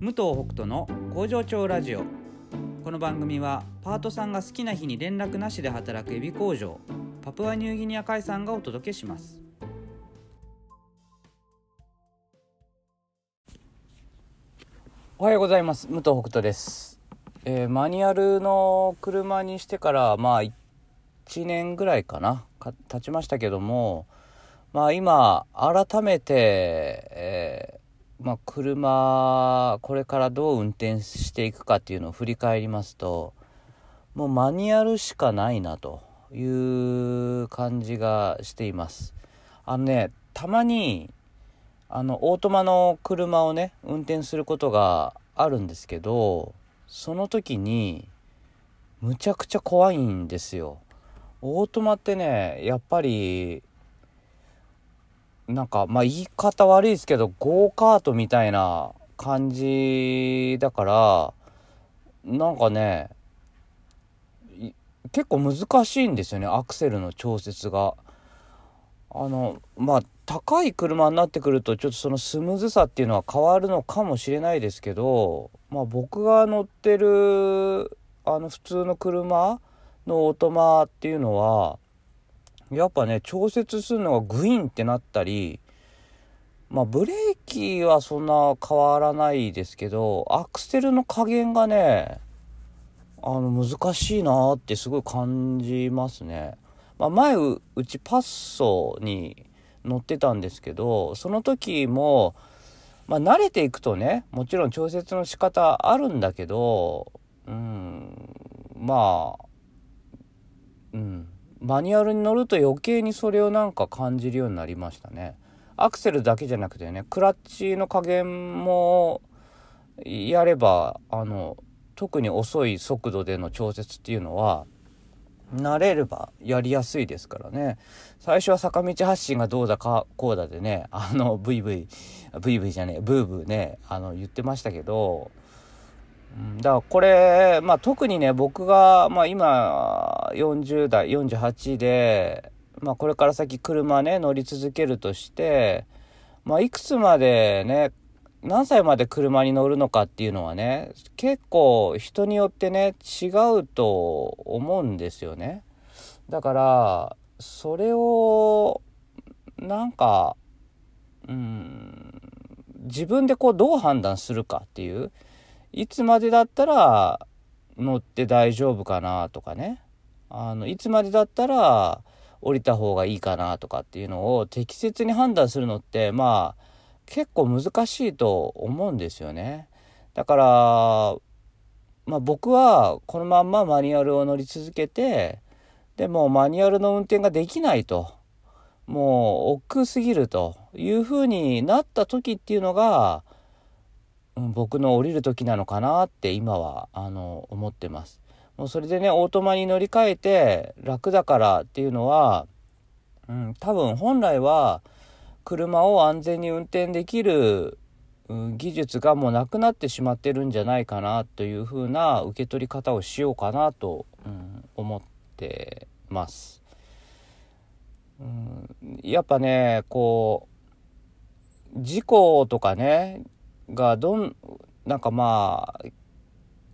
武藤北斗の工場長ラジオ。この番組はパートさんが好きな日に連絡なしで働くエビ工場パプアニューギニア海産がお届けします。おはようございます。武藤北斗です、えーマニュアルの車にしてからまあ1年ぐらいかな。か経ちましたけどもまあ今改めて、えーまあ、車これからどう運転していくかっていうのを振り返りますともうマニュアルしかないなという感じがしています。あのねたまにあのオートマの車をね運転することがあるんですけどその時にむちゃくちゃ怖いんですよ。オートマってねやっぱりなんかまあ言い方悪いですけどゴーカートみたいな感じだからなんかね結構難しいんですよねアクセルの調節が。あのまあ高い車になってくるとちょっとそのスムーズさっていうのは変わるのかもしれないですけど、まあ、僕が乗ってるあの普通の車のオートマっていうのはやっぱね調節するのがグインってなったりまあブレーキはそんな変わらないですけどアクセルの加減がねあの難しいなってすごい感じますね。まあ、前ううちパッソに乗ってたんですけどその時も、まあ、慣れていくとねもちろん調節の仕方あるんだけどうんまあうんマニュアルに乗ると余計にそれをなんか感じるようになりましたね。アクセルだけじゃなくてねクラッチの加減もやればあの特に遅い速度での調節っていうのは慣れればやりやすいですからね最初は坂道発進がどうだかこうだでねあのブイブイブイブイじゃねえブーブーねあの言ってましたけどだからこれ、まあ、特にね僕が、まあ、今40代48で、まあ、これから先車ね乗り続けるとして、まあ、いくつまでね何歳まで車に乗るのかっていうのはね結構人によってね違うと思うんですよね。だからそれをなんかうん自分でこうどう判断するかっていういつまでだったら乗って大丈夫かなとかねあのいつまでだったら降りた方がいいかなとかっていうのを適切に判断するのってまあ結構難しいと思うんですよね。だから、まあ、僕はこのまんまマニュアルを乗り続けてでもマニュアルの運転ができないともう億劫すぎるというふうになった時っていうのが、僕の降りる時なのかなって今はあの思ってます。もうそれでねオートマに乗り換えて楽だからっていうのは、うん、多分本来は車を安全に運転できる、うん技術がもうなくなってしまってるんじゃないかなというふうな受け取り方をしようかなと、うん思ってます。うん、やっぱねこう事故とかねがどんなんかまあ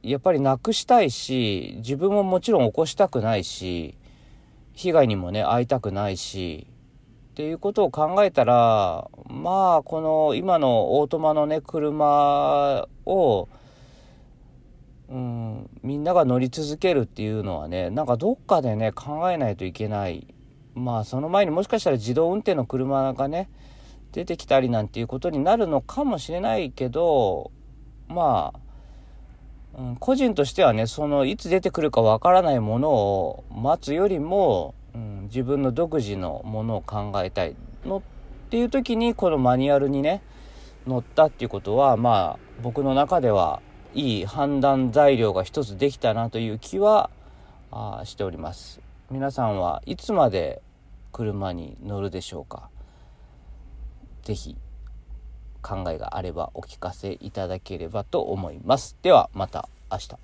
やっぱりなくしたいし自分ももちろん起こしたくないし被害にもね遭いたくないしっていうことを考えたらまあこの今のオートマのね車を、うん、みんなが乗り続けるっていうのはねなんかどっかでね考えないといけない。まあその前にもしかしたら自動運転の車がね出てきたりなんていうことになるのかもしれないけどまあ、うん、個人としてはねそのいつ出てくるかわからないものを待つよりも、うん、自分の独自のものを考えたいのっていう時にこのマニュアルにね乗ったっていうことはまあ僕の中ではいい判断材料が一つできたなという気はあしております。皆さんはいつまで車に乗るでしょうか？是非考えがあればお聞かせいただければと思います。ではまた明日。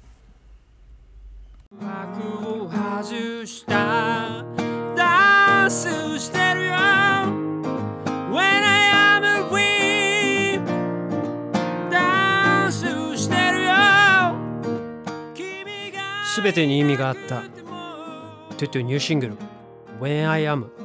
すべしてるよ。When I am a w e ダンスしてるよ。君が全てに意味があった。トゥトゥニューシングル。When I am